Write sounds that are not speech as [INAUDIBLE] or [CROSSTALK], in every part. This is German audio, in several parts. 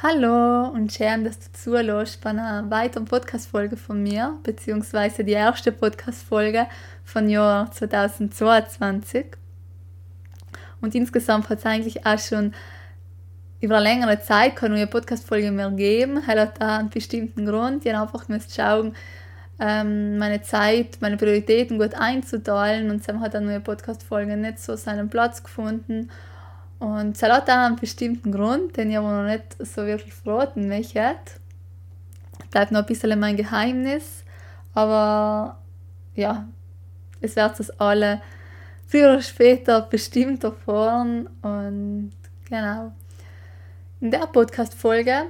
Hallo und schön, dass du zuhörst bei einer weiteren Podcast-Folge von mir, beziehungsweise die erste Podcast-Folge von Jahr 2022. Und insgesamt hat es eigentlich auch schon über eine längere Zeit keine neue Podcast-Folge mehr geben. Hat da einen bestimmten Grund. Ich habe einfach schauen, ähm, meine Zeit, meine Prioritäten gut einzuteilen und dann hat eine neue Podcast-Folge nicht so seinen Platz gefunden. Und es hat einen bestimmten Grund, den ich aber noch nicht so wirklich verraten möchte. Bleibt noch ein bisschen mein Geheimnis. Aber ja, es wird es alle früher oder später bestimmt erfahren. Und genau. In der Podcast-Folge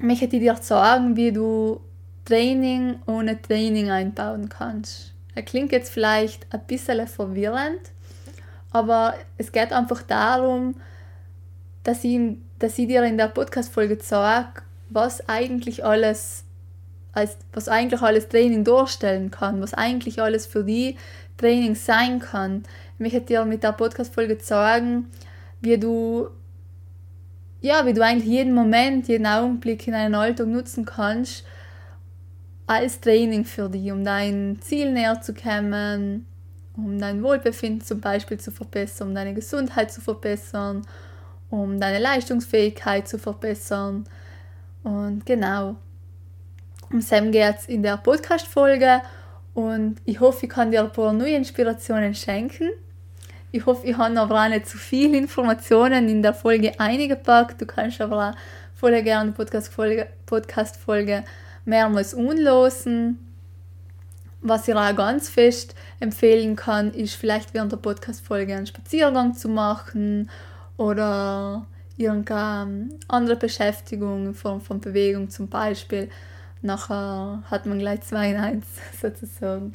möchte ich dir sagen, wie du Training ohne Training einbauen kannst. Er klingt jetzt vielleicht ein bisschen verwirrend, aber es geht einfach darum, dass ich, dass ich dir in der Podcast-Folge zeige, was eigentlich alles als, was eigentlich alles Training darstellen kann, was eigentlich alles für die Training sein kann. Ich möchte dir mit der Podcast-Folge zeigen, wie du ja, wie du eigentlich jeden Moment, jeden Augenblick in deinem Alltag nutzen kannst als Training für dich, um dein Ziel näher zu kommen, um dein Wohlbefinden zum Beispiel zu verbessern, um deine Gesundheit zu verbessern, um deine Leistungsfähigkeit zu verbessern. Und genau, um Sam geht es in der Podcast-Folge und ich hoffe, ich kann dir ein paar neue Inspirationen schenken. Ich hoffe, ich habe aber auch nicht zu viele Informationen in der Folge eingepackt. Du kannst aber auch voll gerne die Podcast-Folge Podcast mehrmals unlosen was ich auch ganz fest empfehlen kann, ist vielleicht während der Podcast-Folge einen Spaziergang zu machen oder irgendeine andere Beschäftigung in Form von Bewegung zum Beispiel. Nachher hat man gleich zwei in eins [LAUGHS] sozusagen.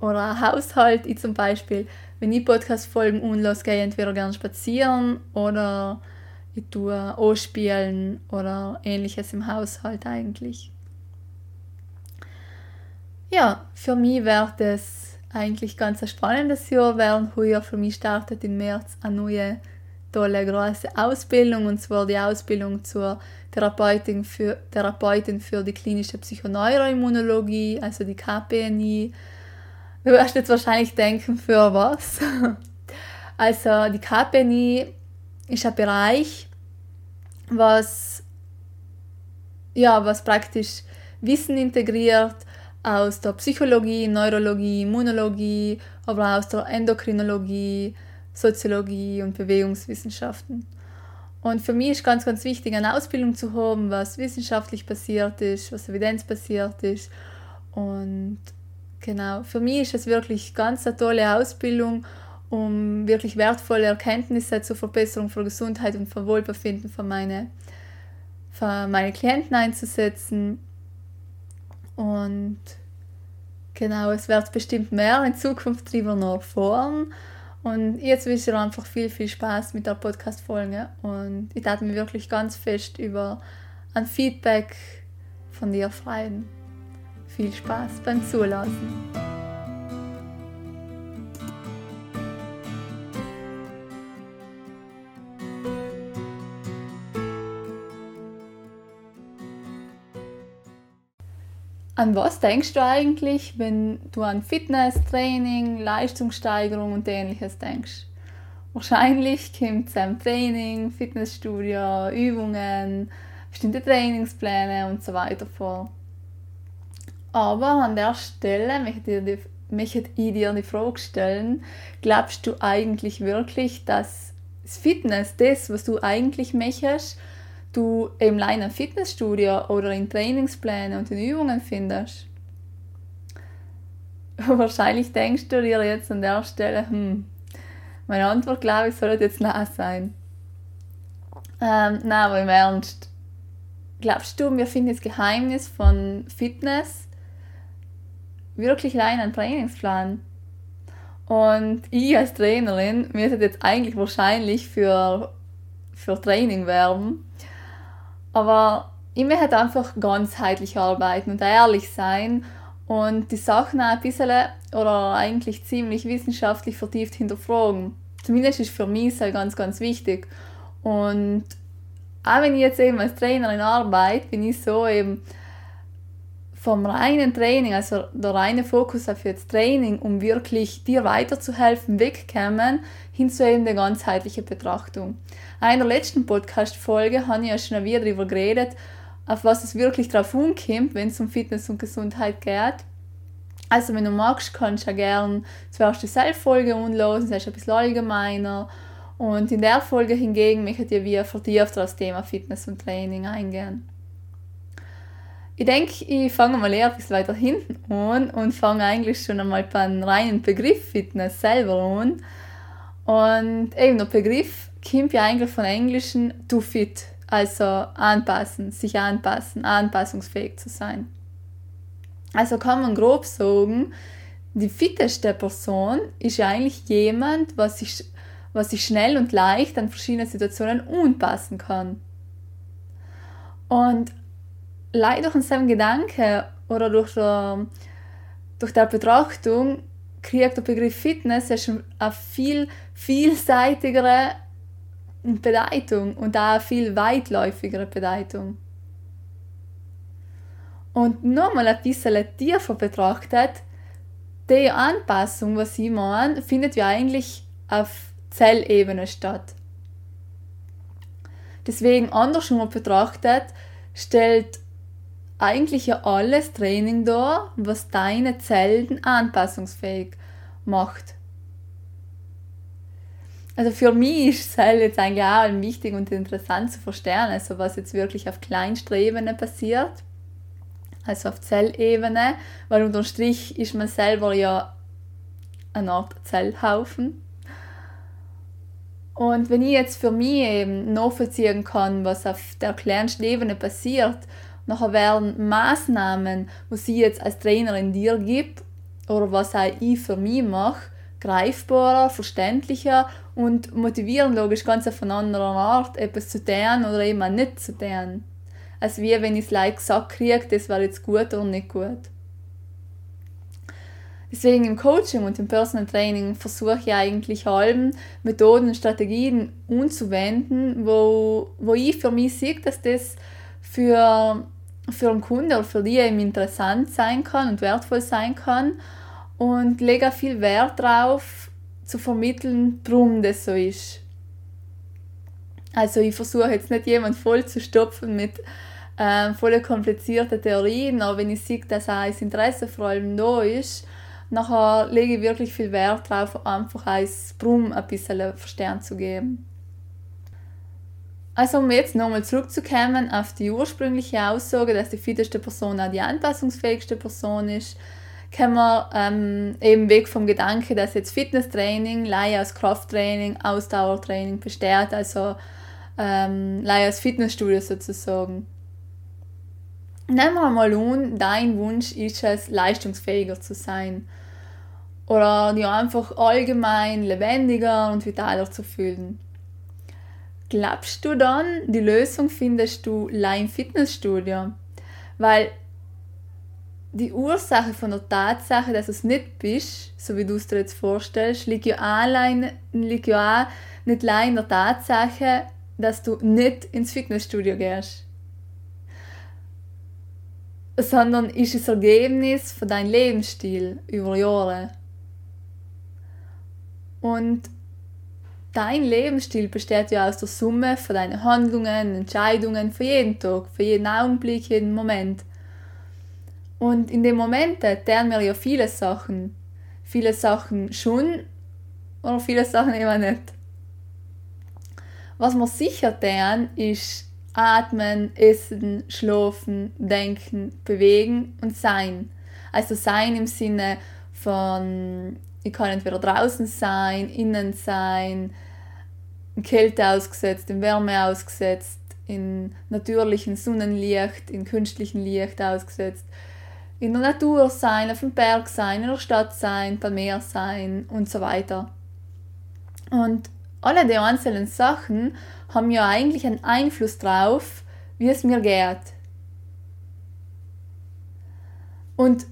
Oder Haushalt, ich zum Beispiel, wenn ich Podcast-Folgen unlos gehe, entweder gerne spazieren oder ich tue anspielen oder ähnliches im Haushalt eigentlich ja, für mich wird es eigentlich ganz ein spannendes Jahr werden. Heuer für mich startet im März eine neue, tolle, große Ausbildung und zwar die Ausbildung zur Therapeutin für, Therapeutin für die klinische Psychoneuroimmunologie, also die KPNI. Du wirst jetzt wahrscheinlich denken, für was? [LAUGHS] Also die KPNI ist ein Bereich, was, ja, was praktisch Wissen integriert, aus der Psychologie, Neurologie, Immunologie, aber auch aus der Endokrinologie, Soziologie und Bewegungswissenschaften. Und für mich ist ganz, ganz wichtig, eine Ausbildung zu haben, was wissenschaftlich basiert ist, was evidenzbasiert ist. Und genau, für mich ist es wirklich ganz eine tolle Ausbildung, um wirklich wertvolle Erkenntnisse zur Verbesserung von Gesundheit und von Wohlbefinden für meine, für meine Klienten einzusetzen und genau, es wird bestimmt mehr in Zukunft darüber noch erfahren. Und jetzt wünsche ich dir einfach viel, viel Spaß mit der Podcast-Folge. Und ich darf mich wirklich ganz fest über ein Feedback von dir freuen. Viel Spaß beim Zulassen. An was denkst du eigentlich, wenn du an Fitness, Training, Leistungssteigerung und ähnliches denkst? Wahrscheinlich kommt es am Training, Fitnessstudio, Übungen, bestimmte Trainingspläne und so weiter vor. Aber an der Stelle möchte ich, dir die, möchte ich dir die Frage stellen, glaubst du eigentlich wirklich, dass das Fitness, das, was du eigentlich möchtest, du im kleinen Fitnessstudio oder in Trainingsplänen und in Übungen findest. [LAUGHS] Wahrscheinlich denkst du dir jetzt an der Stelle, hm, meine Antwort, glaube ich, sollte jetzt Nein sein. Ähm, nein, aber im Ernst. Glaubst du, wir finden das Geheimnis von Fitness wirklich allein ein Trainingsplan? Und ich als Trainerin müsste jetzt eigentlich wahrscheinlich für, für Training werben. Aber ich möchte einfach ganzheitlich arbeiten und ehrlich sein und die Sachen auch ein bisschen oder eigentlich ziemlich wissenschaftlich vertieft hinterfragen. Zumindest ist für mich sehr ganz, ganz wichtig. Und auch wenn ich jetzt eben als Trainerin arbeite, bin ich so eben vom reinen Training, also der reine Fokus auf jetzt Training, um wirklich dir weiterzuhelfen, wegkommen, hin zu eben der ganzheitlichen Betrachtung. In einer letzten Podcast-Folge habe ich ja schon wieder darüber geredet, auf was es wirklich drauf ankommt, wenn es um Fitness und Gesundheit geht. Also wenn du magst, kannst du ja gerne zuerst die Selbstfolge anlosen, das ist ein bisschen allgemeiner. Und in der Folge hingegen möchte ich wir vertieft auf das Thema Fitness und Training eingehen. Ich denke, ich fange mal eher ein bisschen weiter hinten an und fange eigentlich schon einmal beim reinen Begriff Fitness selber an. Und eben der Begriff kommt ja eigentlich von Englischen to fit, also anpassen, sich anpassen, anpassungsfähig zu sein. Also kann man grob sagen, die fitteste Person ist ja eigentlich jemand, was sich, was sich schnell und leicht an verschiedene Situationen anpassen kann. Und leider durch seinem Gedanke oder durch, der, durch die Betrachtung kriegt der Begriff Fitness eine viel vielseitigere Bedeutung und auch eine viel weitläufigere Bedeutung. Und nochmal ein bisschen tiefer betrachtet, die Anpassung, was sie machen, findet ja eigentlich auf Zellebene statt. Deswegen andersrum betrachtet, stellt eigentlich ja alles Training da, was deine Zellen anpassungsfähig macht. Also für mich ist Zell jetzt eigentlich auch wichtig und interessant zu verstehen, also was jetzt wirklich auf Kleinstrebene passiert, also auf Zellebene, weil unterm Strich ist man selber ja eine Art Zellhaufen. Und wenn ich jetzt für mich eben nachvollziehen kann, was auf der kleinsten Ebene passiert, Nachher werden Maßnahmen, die sie jetzt als Trainerin dir gibt oder was auch ich für mich mache, greifbarer, verständlicher und motivieren logisch ganz auf eine andere Art, etwas zu tun oder eben nicht zu tun. Als wie wenn ich es like gesagt kriege, das war jetzt gut oder nicht gut. Deswegen im Coaching und im Personal Training versuche ich eigentlich halben Methoden und Strategien anzuwenden, wo, wo ich für mich sehe, dass das für für einen Kunden oder für die eben interessant sein kann und wertvoll sein kann und lege viel Wert darauf zu vermitteln, warum das so ist. Also ich versuche jetzt nicht jemand voll zu stopfen mit äh, voll komplizierten Theorien, aber wenn ich sehe, dass auch das Interesse vor allem da ist, nachher lege ich wirklich viel Wert darauf, einfach als Brumm ein bisschen Verstehen zu geben. Also um jetzt nochmal zurückzukommen auf die ursprüngliche Aussage, dass die fitteste Person auch die anpassungsfähigste Person ist, können wir ähm, eben weg vom Gedanke, dass jetzt Fitnesstraining, Leihe aus Krafttraining, Ausdauertraining besteht, also ähm, Leihe aus Fitnessstudio sozusagen. Nehmen wir mal an, dein Wunsch ist es, leistungsfähiger zu sein. Oder dir einfach allgemein lebendiger und vitaler zu fühlen. Glaubst du dann, die Lösung findest du im Fitnessstudio? Weil die Ursache von der Tatsache, dass du es nicht bist, so wie du es dir jetzt vorstellst, liegt ja, allein, liegt ja auch nicht allein in der Tatsache, dass du nicht ins Fitnessstudio gehst. Sondern ist es Ergebnis von deinem Lebensstil über Jahre. Und dein Lebensstil besteht ja aus der Summe von deinen Handlungen, Entscheidungen für jeden Tag, für jeden Augenblick, jeden Moment. Und in den Momenten tun wir ja viele Sachen. Viele Sachen schon oder viele Sachen eben nicht. Was wir sicher tun, ist atmen, essen, schlafen, denken, bewegen und sein. Also sein im Sinne von ich kann entweder draußen sein, innen sein, in Kälte ausgesetzt, in Wärme ausgesetzt, in natürlichem Sonnenlicht, in künstlichem Licht ausgesetzt, in der Natur sein, auf dem Berg sein, in der Stadt sein, beim Meer sein und so weiter. Und alle die einzelnen Sachen haben ja eigentlich einen Einfluss drauf, wie es mir geht. Und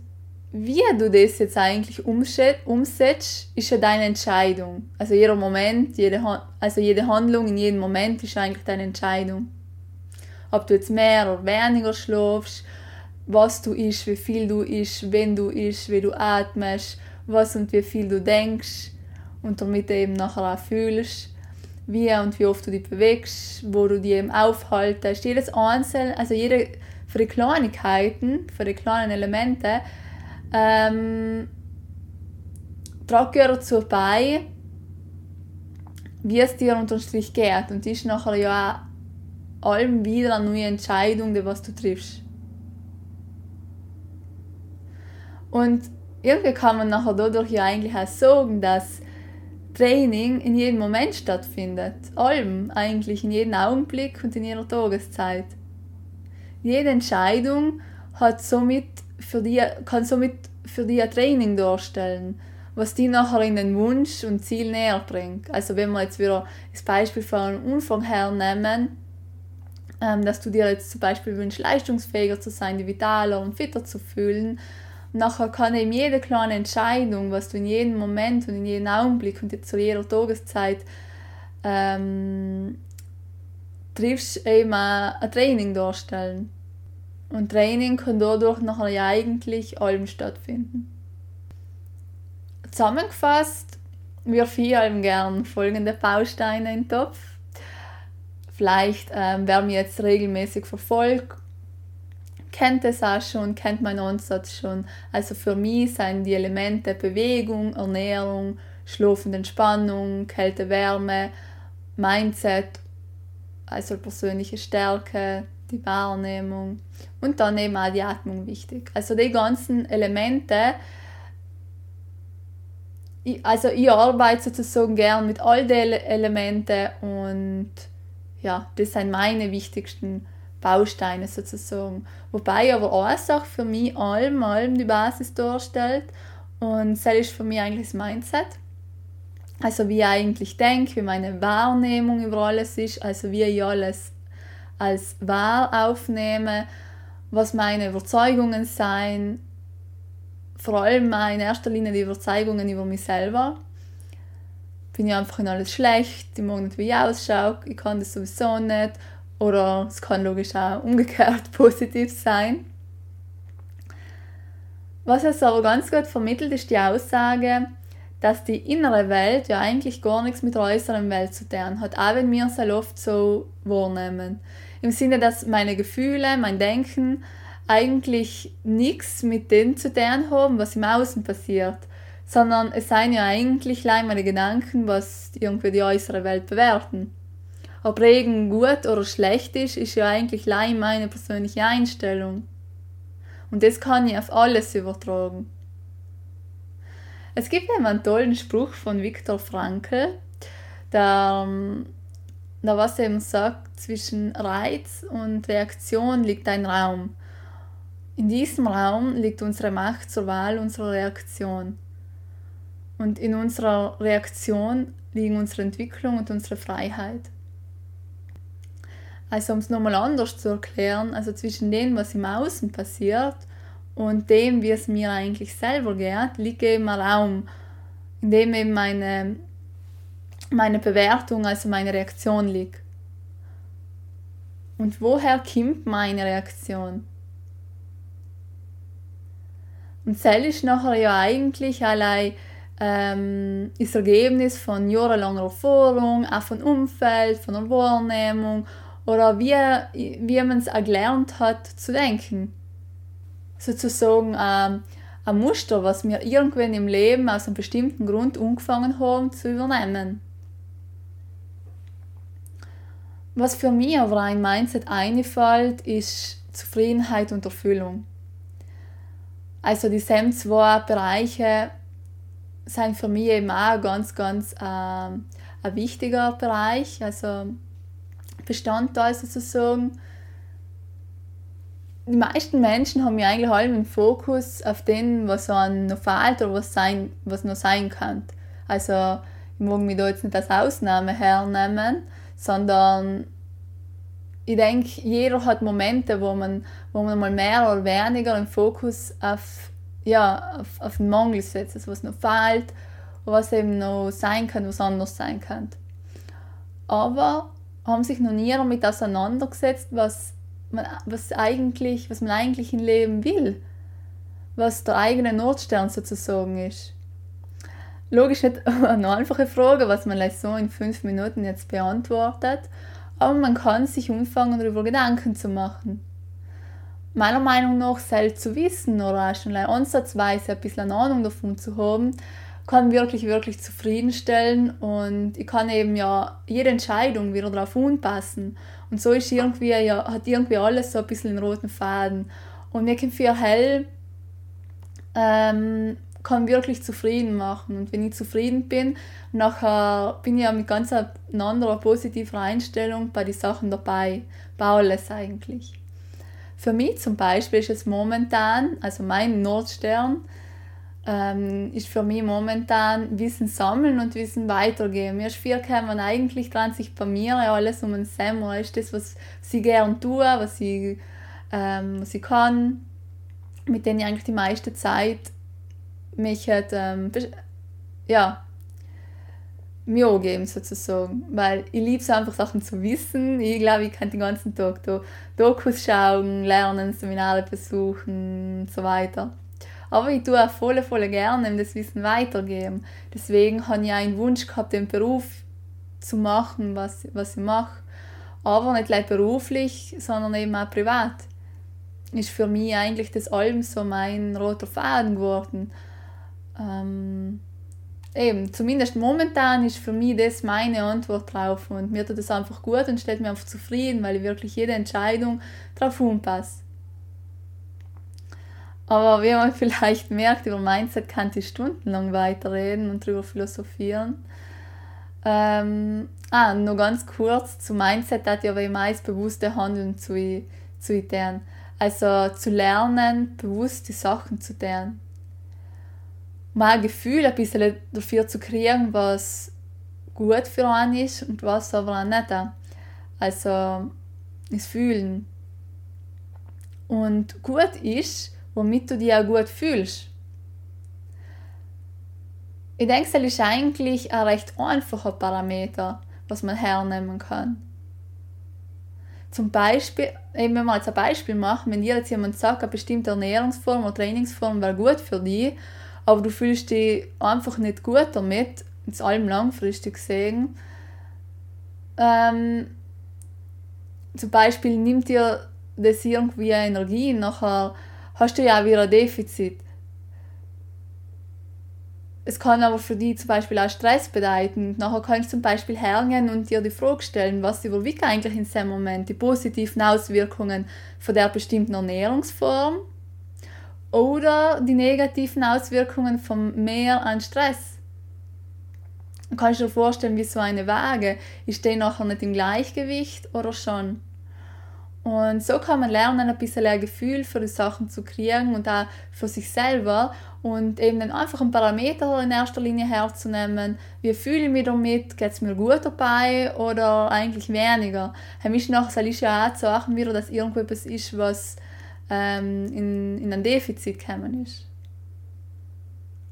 wie du das jetzt eigentlich umsetzt, ist ja deine Entscheidung. Also jeder Moment, jede, also jede Handlung in jedem Moment ist eigentlich deine Entscheidung. ob du jetzt mehr oder weniger schlafst, was du isst, wie viel du isst, wenn du isst, wie du atmest, was und wie viel du denkst und damit eben nachher auch fühlst, wie und wie oft du dich bewegst, wo du dich eben aufhaltest. Jedes Einzelne, also jede für die Kleinigkeiten, für die kleinen Elemente, ähm, trage dazu bei, wie es dir unter Strich geht. Und ist nachher ja auch allem wieder eine neue Entscheidung, die was du triffst. Und irgendwie kann man nachher dadurch ja eigentlich auch sagen, dass Training in jedem Moment stattfindet. Allem eigentlich, in jedem Augenblick und in jeder Tageszeit. Jede Entscheidung hat somit für die, kann somit für dich ein Training darstellen, was die nachher in den Wunsch und Ziel näher bringt. Also wenn wir jetzt wieder das Beispiel von Anfang her nehmen, ähm, dass du dir jetzt zum Beispiel wünschst, leistungsfähiger zu sein, vitaler und fitter zu fühlen, nachher kann eben jede kleine Entscheidung, was du in jedem Moment und in jedem Augenblick und zu jeder Tageszeit ähm, triffst, eben ein Training darstellen. Und Training kann dadurch nachher eigentlich allem stattfinden. Zusammengefasst, wir vier gern folgende Bausteine in den Topf. Vielleicht ähm, wer mich jetzt regelmäßig verfolgt, kennt es auch schon, kennt meinen Ansatz schon. Also für mich sind die Elemente Bewegung, Ernährung, Schlaf und Entspannung, Kälte, Wärme, Mindset, also persönliche Stärke, die Wahrnehmung und dann eben auch die Atmung wichtig. Also die ganzen Elemente, also ich arbeite sozusagen gern mit all den Elementen und ja, das sind meine wichtigsten Bausteine sozusagen. Wobei aber Sache für mich allem, allem die Basis darstellt und das ist für mich eigentlich das Mindset. Also wie ich eigentlich denke, wie meine Wahrnehmung über alles ist, also wie ich alles als wahr aufnehme, was meine Überzeugungen sein, vor allem in erster Linie die Überzeugungen über mich selber. Bin ich einfach in alles schlecht, ich mag nicht, wie ich ausschaue, ich kann das sowieso nicht. Oder es kann logisch auch umgekehrt [LAUGHS] positiv sein. Was es aber ganz gut vermittelt, ist die Aussage, dass die innere Welt ja eigentlich gar nichts mit der äußeren Welt zu tun hat, auch wenn wir es oft so wahrnehmen. Im Sinne, dass meine Gefühle, mein Denken eigentlich nichts mit dem zu tun haben, was im Außen passiert, sondern es seien ja eigentlich meine Gedanken, was irgendwie die äußere Welt bewerten. Ob Regen gut oder schlecht ist, ist ja eigentlich meine persönliche Einstellung. Und das kann ich auf alles übertragen. Es gibt einen tollen Spruch von Viktor Frankl, der, der was eben sagt, zwischen Reiz und Reaktion liegt ein Raum. In diesem Raum liegt unsere Macht zur Wahl unserer Reaktion. Und in unserer Reaktion liegen unsere Entwicklung und unsere Freiheit. Also um es nochmal anders zu erklären, also zwischen dem, was im Außen passiert und dem, wie es mir eigentlich selber geht, liegt eben ein Raum, in dem eben meine, meine Bewertung, also meine Reaktion liegt. Und woher kommt meine Reaktion? Und das ist nachher ja eigentlich allein ähm, das Ergebnis von jahrelanger Erfahrung, auch von Umfeld, von der Wahrnehmung oder wie, wie man es gelernt hat zu denken. Sozusagen ähm, ein Muster, was wir irgendwann im Leben aus einem bestimmten Grund angefangen haben zu übernehmen. Was für mich aber ein Mindset einfällt, ist Zufriedenheit und Erfüllung. Also die SEM zwei Bereiche sind für mich eben auch ganz, ganz äh, ein wichtiger Bereich. Also Bestandteil sozusagen. Die meisten Menschen haben ja eigentlich allem einen Fokus auf den, was an noch fehlt oder was, sein, was noch sein kann. Also ich mag mich da jetzt nicht als Ausnahme hernehmen, sondern ich denke, jeder hat Momente, wo man, wo man mal mehr oder weniger den Fokus auf, ja, auf, auf den Mangel setzt, also was noch fehlt, was eben noch sein kann, was anders sein kann. Aber haben sich noch nie damit auseinandergesetzt, was man, was, eigentlich, was man eigentlich im Leben will. Was der eigene Nordstern sozusagen ist. Logisch nicht [LAUGHS] eine einfache Frage, was man so in fünf Minuten jetzt beantwortet, aber man kann sich anfangen, darüber Gedanken zu machen. Meiner Meinung nach, selbst zu wissen oder auch schon ansatzweise ein bisschen Ahnung davon zu haben, kann wirklich, wirklich zufriedenstellen und ich kann eben ja jede Entscheidung wieder darauf anpassen. Und so ist irgendwie, ja, hat irgendwie alles so ein bisschen einen roten Faden. Und mir kommt viel hell, ähm, kann wirklich zufrieden machen. Und wenn ich zufrieden bin, nachher bin ich ja mit ganz einer anderen positiven Einstellung bei den Sachen dabei, bei alles eigentlich. Für mich zum Beispiel ist es momentan, also mein Nordstern, ähm, ist für mich momentan Wissen sammeln und Wissen weitergeben. Mir ist viel gekommen, eigentlich dran sich bei mir alles um ein Semmer ist das, was ich gern tue, was ich, ähm, kann, mit denen ich eigentlich die meiste Zeit mich hat, ähm, ja, mir angeben sozusagen, weil ich liebe es einfach Sachen zu wissen. Ich glaube, ich kann den ganzen Tag da Dokus schauen, lernen, Seminare besuchen und so weiter. Aber ich tue auch voll, voll gerne das Wissen weitergeben. Deswegen habe ich auch einen Wunsch gehabt, den Beruf zu machen, was, was ich mache. Aber nicht gleich beruflich, sondern eben auch privat. Ist für mich eigentlich das allem so mein roter Faden geworden. Ähm, eben, zumindest momentan ist für mich das meine Antwort drauf und mir tut das einfach gut und stellt mich einfach zufrieden, weil ich wirklich jede Entscheidung drauf anpasse. Aber wie man [LAUGHS] vielleicht merkt, über Mindset kann ich stundenlang weiterreden und darüber philosophieren. Ähm, ah, nur ganz kurz, zu Mindset hat ja aber meist bewusste Handeln zu, zu tun. Also zu lernen, bewusst die Sachen zu tun. Mal ein Gefühl ein bisschen dafür zu kriegen, was gut für einen ist und was aber auch nicht. Also das Fühlen. Und gut ist, womit du dich auch gut fühlst. Ich denke, das ist eigentlich ein recht einfacher Parameter, was man hernehmen kann. Zum Beispiel, eben wenn wir jetzt ein Beispiel machen, wenn dir jetzt jemand sagt, eine bestimmte Ernährungsform oder Trainingsform wäre gut für dich, aber du fühlst dich einfach nicht gut damit, ins allem langfristig gesehen, ähm, zum Beispiel nimmt dir das irgendwie Energie, nachher hast du ja wieder ein Defizit. Es kann aber für dich zum Beispiel auch Stress bedeuten. Nachher kannst du zum Beispiel hergehen und dir die Frage stellen, was überwiegt eigentlich in diesem Moment die positiven Auswirkungen von der bestimmten Ernährungsform oder die negativen Auswirkungen vom Mehr an Stress. Du kannst dir vorstellen, wie so eine Waage. Ist die nachher nicht im Gleichgewicht oder schon? Und so kann man lernen, ein bisschen ein Gefühl für die Sachen zu kriegen und auch für sich selber und eben dann einfach einen Parameter in erster Linie herzunehmen. Wie fühle ich mich damit? Geht es mir gut dabei oder eigentlich weniger? Für mich nachher ist ja auch zu achten, wieder, dass irgendetwas ist, was ähm, in, in ein Defizit gekommen ist.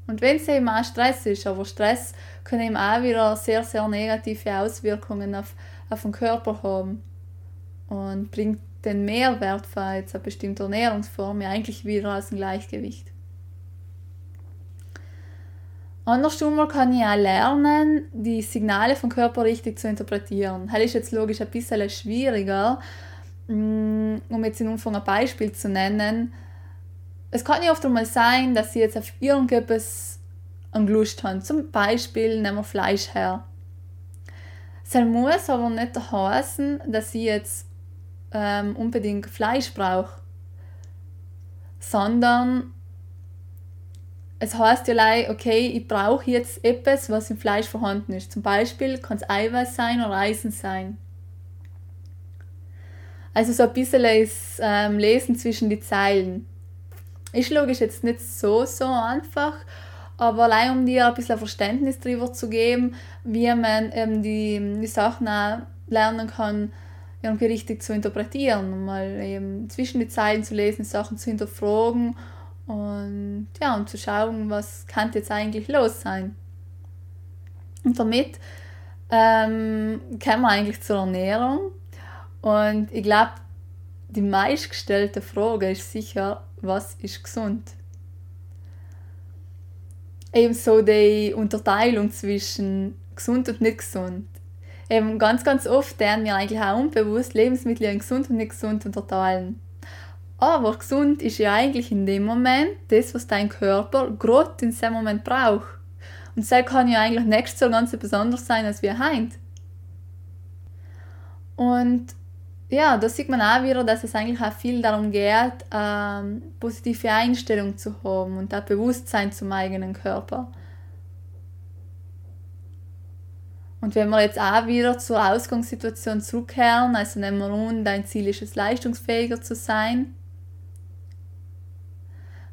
Und wenn es eben auch Stress ist, aber Stress kann eben auch wieder sehr, sehr negative Auswirkungen auf, auf den Körper haben und bringt den Mehrwert für jetzt eine bestimmte Ernährungsform ja eigentlich wieder aus dem Gleichgewicht. Andersrum kann ich auch lernen, die Signale vom Körper richtig zu interpretieren. Das ist jetzt logisch ein bisschen schwieriger, um jetzt in Umfang ein Beispiel zu nennen. Es kann ja oft einmal sein, dass sie jetzt auf irgendetwas Lust haben. Zum Beispiel nehmen wir Fleisch her. Es muss aber nicht heißen, dass sie jetzt ähm, unbedingt Fleisch brauche, sondern es heißt ja okay, ich brauche jetzt etwas, was im Fleisch vorhanden ist. Zum Beispiel kann es Eiweiß sein oder Eisen sein. Also so ein bisschen ist ähm, Lesen zwischen die Zeilen. Ist logisch jetzt nicht so, so einfach, aber allein um dir ein bisschen Verständnis darüber zu geben, wie man ähm, die, die Sachen auch lernen kann, irgendwie richtig zu interpretieren und mal eben zwischen die Zeilen zu lesen, Sachen zu hinterfragen und ja, und zu schauen, was kann jetzt eigentlich los sein. Und damit ähm, kommen wir eigentlich zur Ernährung und ich glaube, die meistgestellte Frage ist sicher, was ist gesund? Ebenso die Unterteilung zwischen gesund und nicht gesund. Eben ganz, ganz oft werden wir eigentlich auch unbewusst Lebensmittel in gesund und nicht gesund unterteilen. Aber gesund ist ja eigentlich in dem Moment das, was dein Körper gerade in diesem Moment braucht. Und das kann ja eigentlich nächstes so ganz besonders sein als wir heint. Und ja, da sieht man auch wieder, dass es eigentlich auch viel darum geht, ähm, positive Einstellung zu haben und auch Bewusstsein zum eigenen Körper. Und wenn wir jetzt auch wieder zur Ausgangssituation zurückkehren, also nehmen wir an, dein Ziel ist es, leistungsfähiger zu sein,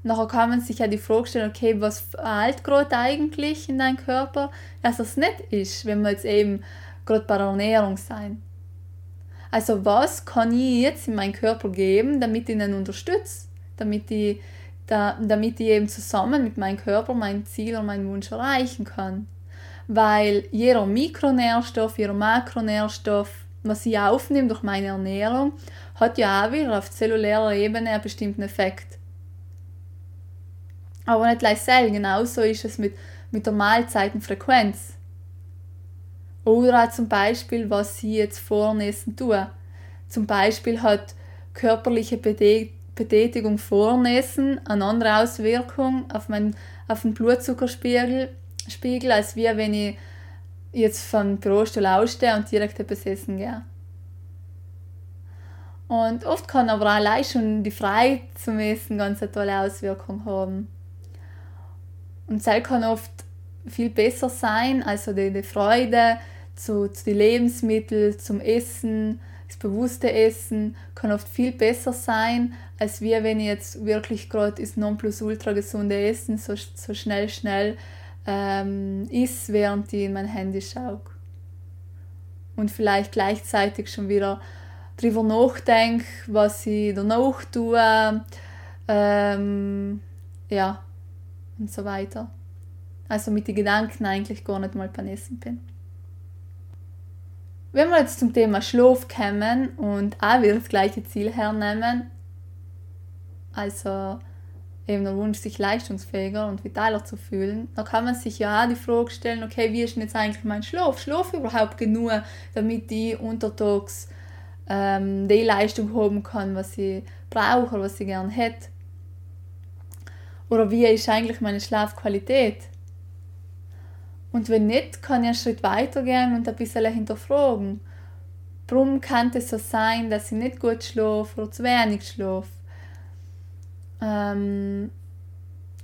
nachher kann man sich ja die Frage stellen, okay, was fehlt gerade eigentlich in deinem Körper, dass das nicht ist, wenn wir jetzt eben gerade bei der Ernährung sein. Also was kann ich jetzt in meinen Körper geben, damit ich ihn unterstütze, damit ich, da, damit ich eben zusammen mit meinem Körper mein Ziel und meinen Wunsch erreichen kann. Weil jeder Mikronährstoff, jeder Makronährstoff, was ich aufnehme durch meine Ernährung, hat ja auch wieder auf zellulärer Ebene einen bestimmten Effekt. Aber nicht gleich selten, genauso ist es mit, mit der Mahlzeitenfrequenz. Oder auch zum Beispiel, was sie jetzt vornessen tun. Zum Beispiel hat körperliche Betätigung vornessen eine andere Auswirkung auf, mein, auf den Blutzuckerspiegel, Spiegel, als wie wenn ich jetzt vom Bürostuhl ausstehe und direkt etwas essen gehe. Und oft kann aber allein schon die Freiheit zum Essen ganz eine tolle Auswirkung haben. Und das kann oft viel besser sein, also die, die Freude, zu, zu den Lebensmitteln, zum Essen, das bewusste Essen kann oft viel besser sein, als wir, wenn ich jetzt wirklich gerade das Nonplusultra gesunde Essen so, so schnell, schnell ähm, isst, während ich in mein Handy schaue. Und vielleicht gleichzeitig schon wieder darüber nachdenke, was ich danach tue, ähm, ja, und so weiter. Also mit den Gedanken eigentlich gar nicht mal beim Essen bin. Wenn wir jetzt zum Thema Schlaf kommen und auch wieder das gleiche Ziel hernehmen, also eben der Wunsch, sich leistungsfähiger und vitaler zu fühlen, dann kann man sich ja auch die Frage stellen, okay, wie ist denn jetzt eigentlich mein Schlaf? Schlaf überhaupt genug, damit ich untertags ähm, die Leistung haben kann, was ich brauche oder was ich gerne hätte? Oder wie ist eigentlich meine Schlafqualität? Und wenn nicht, kann ich einen Schritt weitergehen und ein bisschen hinterfragen. Warum kann es so sein, dass ich nicht gut schlafe oder zu wenig schlafe? Ähm,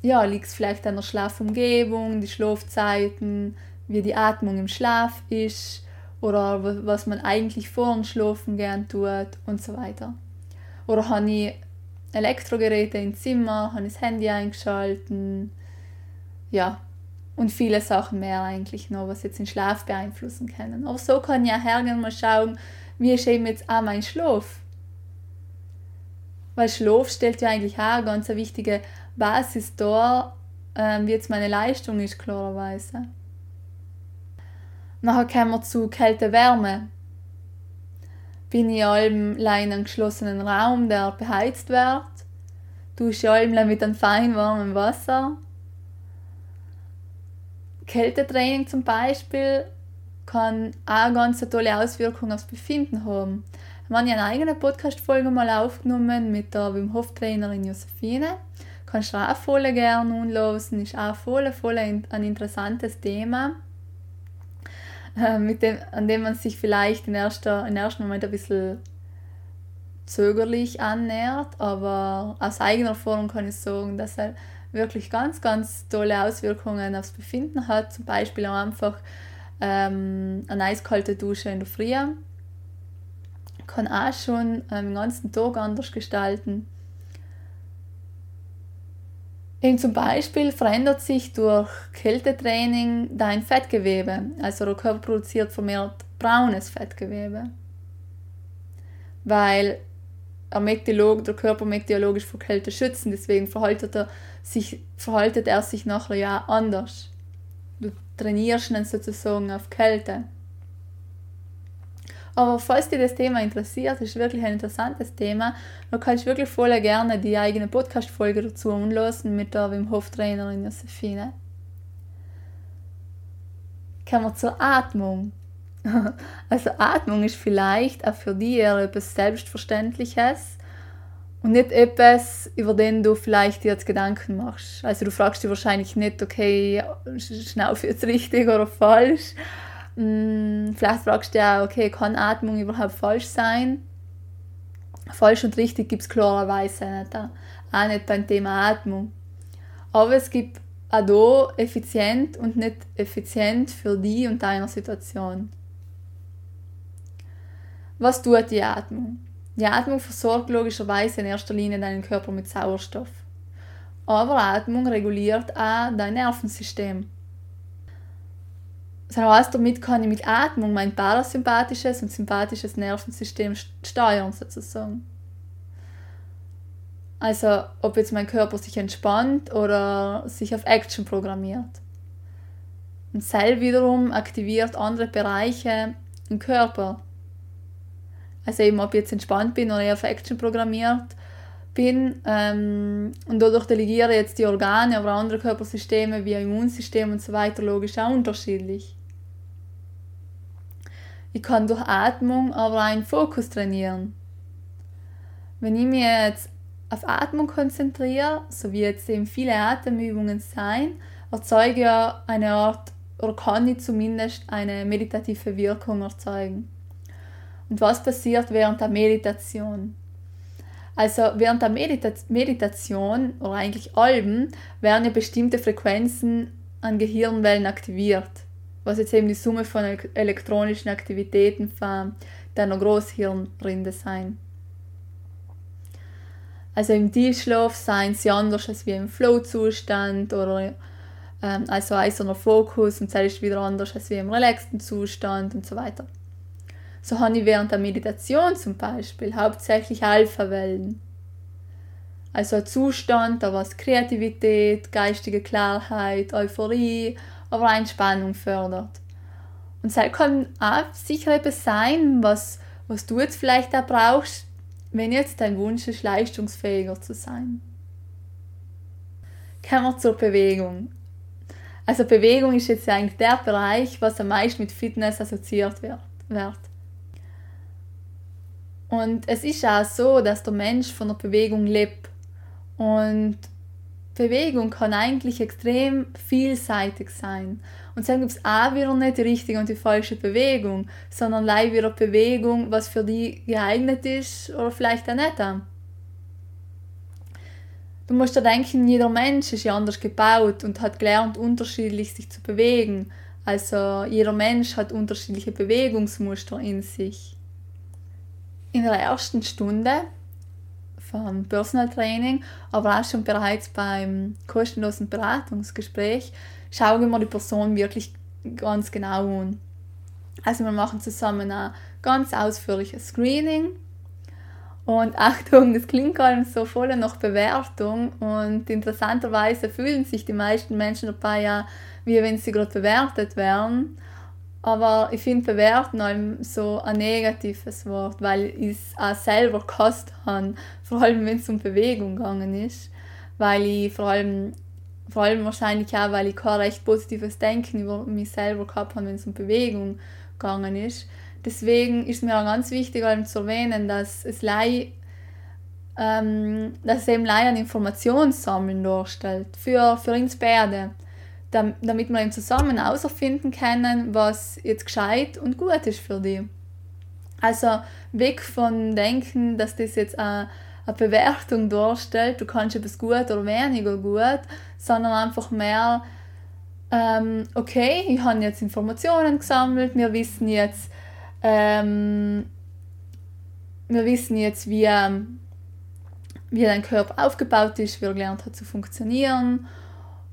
ja, liegt es vielleicht an der Schlafumgebung, die Schlafzeiten, wie die Atmung im Schlaf ist oder was man eigentlich vor dem Schlafen gern tut und so weiter. Oder habe ich Elektrogeräte im Zimmer, habe ich das Handy eingeschalten? Ja, und viele Sachen mehr eigentlich noch, was jetzt den Schlaf beeinflussen können. Aber so kann ja hergehen mal schauen, wie ist eben jetzt auch mein Schlaf. Weil Schlaf stellt ja eigentlich auch eine ganz wichtige Basis dar, ähm, wie jetzt meine Leistung ist, klarerweise. Nachher kommen wir zu Kälte-Wärme. Bin ich allem in einem geschlossenen Raum, der beheizt wird, dusche allem mit einem fein warmen Wasser Kältetraining zum Beispiel kann auch ganz tolle Auswirkung aufs Befinden haben. Wir haben ja eine eigene Podcast-Folge mal aufgenommen mit der Wim Hof Trainerin Josephine. Kannst du auch voll gerne anlosen, ist auch voll, voll ein, ein interessantes Thema, äh, mit dem, an dem man sich vielleicht im ersten, im ersten Moment ein bisschen zögerlich annähert, aber aus eigener Erfahrung kann ich sagen, dass er wirklich ganz, ganz tolle Auswirkungen aufs Befinden hat. Zum Beispiel auch einfach ähm, eine eiskalte Dusche in der Früh. Kann auch schon ähm, den ganzen Tag anders gestalten. Eben zum Beispiel verändert sich durch Kältetraining dein Fettgewebe. Also der Körper produziert vermehrt braunes Fettgewebe. Weil der Körper meteorologisch vor Kälte schützen, deswegen verhaltet er sich, verhaltet er sich nachher ja anders. Du trainierst ihn sozusagen auf Kälte. Aber falls dir das Thema interessiert, ist wirklich ein interessantes Thema, dann kannst du wirklich voll gerne die eigene Podcast-Folge dazu anlassen mit der Wim Hof-Trainerin Josephine. Kommen wir zur Atmung. [LAUGHS] Also Atmung ist vielleicht auch für dich eher etwas Selbstverständliches und nicht etwas, über den du vielleicht jetzt Gedanken machst. Also du fragst dich wahrscheinlich nicht, okay, Schnaufe jetzt richtig oder falsch. Hm, vielleicht fragst du auch, okay, kann Atmung überhaupt falsch sein? Falsch und richtig gibt es klarerweise nicht. Auch nicht beim Thema Atmung. Aber es gibt auch hier effizient und nicht effizient für die und deiner Situation. Was tut die Atmung? Die Atmung versorgt logischerweise in erster Linie deinen Körper mit Sauerstoff. Aber Atmung reguliert auch dein Nervensystem. Das heißt, damit kann ich mit Atmung mein parasympathisches und sympathisches Nervensystem steuern, sozusagen. Also, ob jetzt mein Körper sich entspannt oder sich auf Action programmiert. Und Cell wiederum aktiviert andere Bereiche im Körper, also eben, ob ich jetzt entspannt bin oder eher auf Action programmiert bin. Ähm, und dadurch delegiere jetzt die Organe, aber andere Körpersysteme wie Immunsystem und so weiter logisch auch unterschiedlich. Ich kann durch Atmung aber einen Fokus trainieren. Wenn ich mich jetzt auf Atmung konzentriere, so wie jetzt eben viele Atemübungen sein, erzeuge ich eine Art, oder kann ich zumindest eine meditative Wirkung erzeugen. Und was passiert während der Meditation? Also während der Medita Meditation oder eigentlich Alben werden ja bestimmte Frequenzen an Gehirnwellen aktiviert, was jetzt eben die Summe von elektronischen Aktivitäten von deiner Großhirnrinde sein. Also im Tiefschlaf seien sie anders als wie im Flow-Zustand oder ähm, also eiserner Fokus und ist wieder anders als wie im relaxten Zustand und so weiter. So habe ich während der Meditation zum Beispiel hauptsächlich Alpha-Wellen. Also ein Zustand, der was Kreativität, geistige Klarheit, Euphorie, aber auch Entspannung fördert. Und es kann auch sicher etwas sein, was, was du jetzt vielleicht auch brauchst, wenn jetzt dein Wunsch ist, leistungsfähiger zu sein. Kommen wir zur Bewegung. Also Bewegung ist jetzt eigentlich der Bereich, was am meisten mit Fitness assoziiert wird. Und es ist auch so, dass der Mensch von der Bewegung lebt. Und Bewegung kann eigentlich extrem vielseitig sein. Und dann gibt es auch wieder nicht die richtige und die falsche Bewegung, sondern leider wieder Bewegung, was für die geeignet ist oder vielleicht auch nicht. Du musst dir denken, jeder Mensch ist ja anders gebaut und hat gelernt, unterschiedlich sich zu bewegen. Also jeder Mensch hat unterschiedliche Bewegungsmuster in sich in der ersten Stunde vom Personal Training, aber auch schon bereits beim kostenlosen Beratungsgespräch, schauen wir die Person wirklich ganz genau an. Also wir machen zusammen ein ganz ausführliches Screening und Achtung, das klingt allem so voll nach Bewertung und interessanterweise fühlen sich die meisten Menschen dabei ja, wie wenn sie gerade bewertet werden. Aber ich finde bewerten allem so ein negatives Wort, weil ich es auch selber gehasst habe, vor allem wenn es um Bewegung gegangen ist. Weil ich vor allem, vor allem wahrscheinlich auch, weil ich kein recht positives Denken über mich selber gehabt habe, wenn es um Bewegung gegangen ist. Deswegen ist mir auch ganz wichtig, allem zu erwähnen, dass es lei ähm, dass es eben leider ein Informationssammeln darstellt für, für uns beide damit wir zusammen herausfinden können, was jetzt gescheit und gut ist für dich. Also weg von denken, dass das jetzt eine, eine Bewertung darstellt, du kannst etwas gut oder weniger gut, sondern einfach mehr, ähm, okay, ich habe jetzt Informationen gesammelt, wir wissen jetzt, ähm, wir wissen jetzt, wie, wie dein Körper aufgebaut ist, wie er gelernt hat zu funktionieren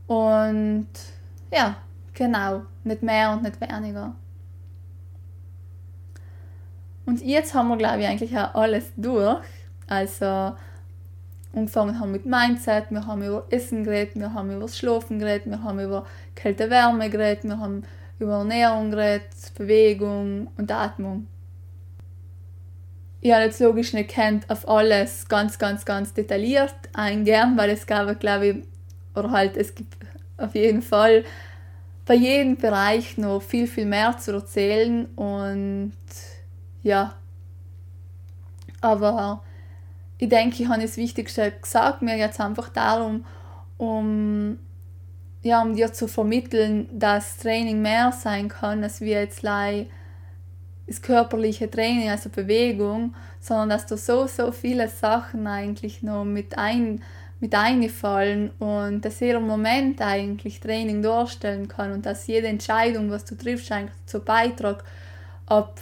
und ja, genau, nicht mehr und nicht weniger. Und jetzt haben wir, glaube ich, eigentlich auch alles durch. Also, angefangen haben mit Mindset, wir haben über Essen geredet, wir haben über Schlafen geredet, wir haben über Kälte-Wärme geredet, wir haben über Ernährung geredet, Bewegung und Atmung. ich habe jetzt logisch nicht kennt auf alles ganz, ganz, ganz detailliert eingehen, weil es gab, glaube ich, oder halt, es gibt auf jeden Fall. Bei jedem Bereich noch viel, viel mehr zu erzählen und ja, aber ich denke, ich habe das Wichtigste gesagt, mir jetzt einfach darum, um, ja, um dir zu vermitteln, dass Training mehr sein kann, als wir jetzt like das körperliche Training, also Bewegung, sondern dass da so, so viele Sachen eigentlich noch mit, ein, mit einfallen und dass jeder Moment eigentlich Training darstellen kann und dass jede Entscheidung, was du triffst, eigentlich dazu beiträgt, ob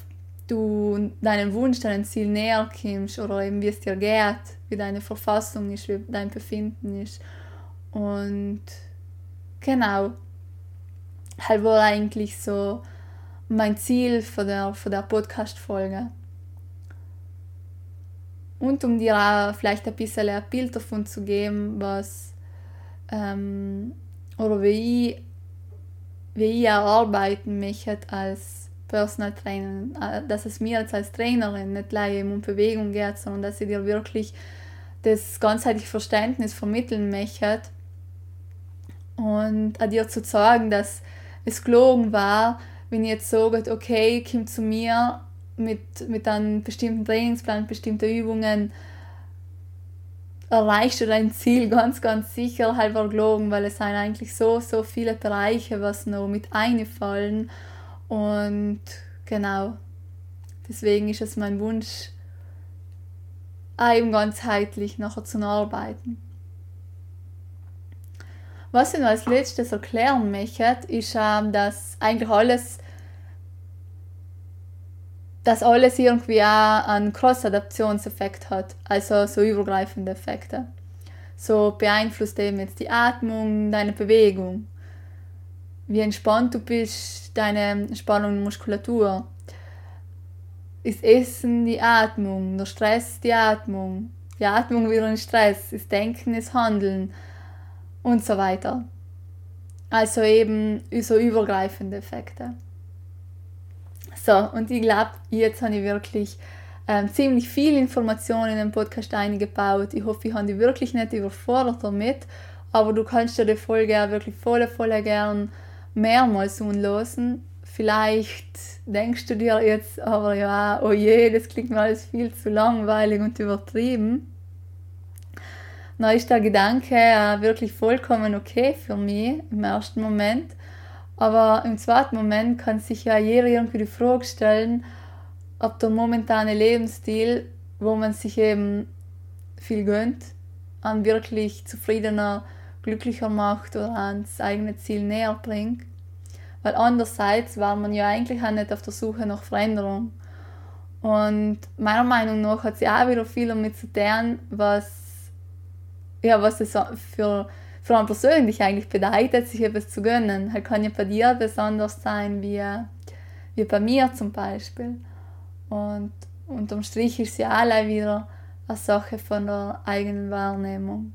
du deinem Wunsch, deinem Ziel näher kommst oder eben wie es dir geht, wie deine Verfassung ist, wie dein Befinden ist. Und genau, halt war eigentlich so mein Ziel für der, für der Podcast-Folge. Und um dir auch vielleicht ein bisschen ein Bild davon zu geben, was ähm, oder wie ich, wie ich auch arbeiten möchte als Personal Trainer, äh, dass es mir jetzt als Trainerin nicht leider um Bewegung geht, sondern dass ich dir wirklich das ganzheitliche Verständnis vermitteln möchte und an dir zu sagen, dass es gelogen war, wenn ich jetzt sage, okay, komm zu mir mit, mit einem bestimmten Trainingsplan, bestimmten Übungen, erreichst du dein Ziel [LAUGHS] ganz, ganz sicher halber gelogen, weil es sind eigentlich so, so viele Bereiche, was noch mit einfallen und genau, deswegen ist es mein Wunsch, eben ganzheitlich nachher zu arbeiten. Was ich noch als letztes erklären möchte, ist, ähm, dass eigentlich alles, dass alles irgendwie auch einen Cross-Adaptionseffekt hat, also so übergreifende Effekte. So beeinflusst eben jetzt die Atmung, deine Bewegung, wie entspannt du bist, deine Spannung in Muskulatur. Ist Essen die Atmung, der Stress die Atmung, die Atmung wieder ein Stress, ist Denken ist Handeln und so weiter. Also eben so übergreifende Effekte. So, und ich glaube, jetzt habe ich wirklich ähm, ziemlich viel Informationen in den Podcast eingebaut. Ich hoffe, ich habe dich wirklich nicht überfordert damit, aber du kannst dir die Folge auch wirklich voll, voll gern mehrmals anhören. Vielleicht denkst du dir jetzt aber ja, oh je, das klingt mir alles viel zu langweilig und übertrieben dann ist der Gedanke äh, wirklich vollkommen okay für mich im ersten Moment. Aber im zweiten Moment kann sich ja jeder irgendwie die Frage stellen, ob der momentane Lebensstil, wo man sich eben viel gönnt, an wirklich zufriedener, glücklicher macht oder ans eigene Ziel näher bringt. Weil andererseits war man ja eigentlich auch nicht auf der Suche nach Veränderung. Und meiner Meinung nach hat sie auch wieder viel damit zu tun, was ja, was es für, für einen persönlich eigentlich bedeutet, sich etwas zu gönnen. Halt kann ja bei dir besonders sein wie, wie bei mir zum Beispiel. Und unterm Strich ist ja alle wieder eine Sache von der eigenen Wahrnehmung.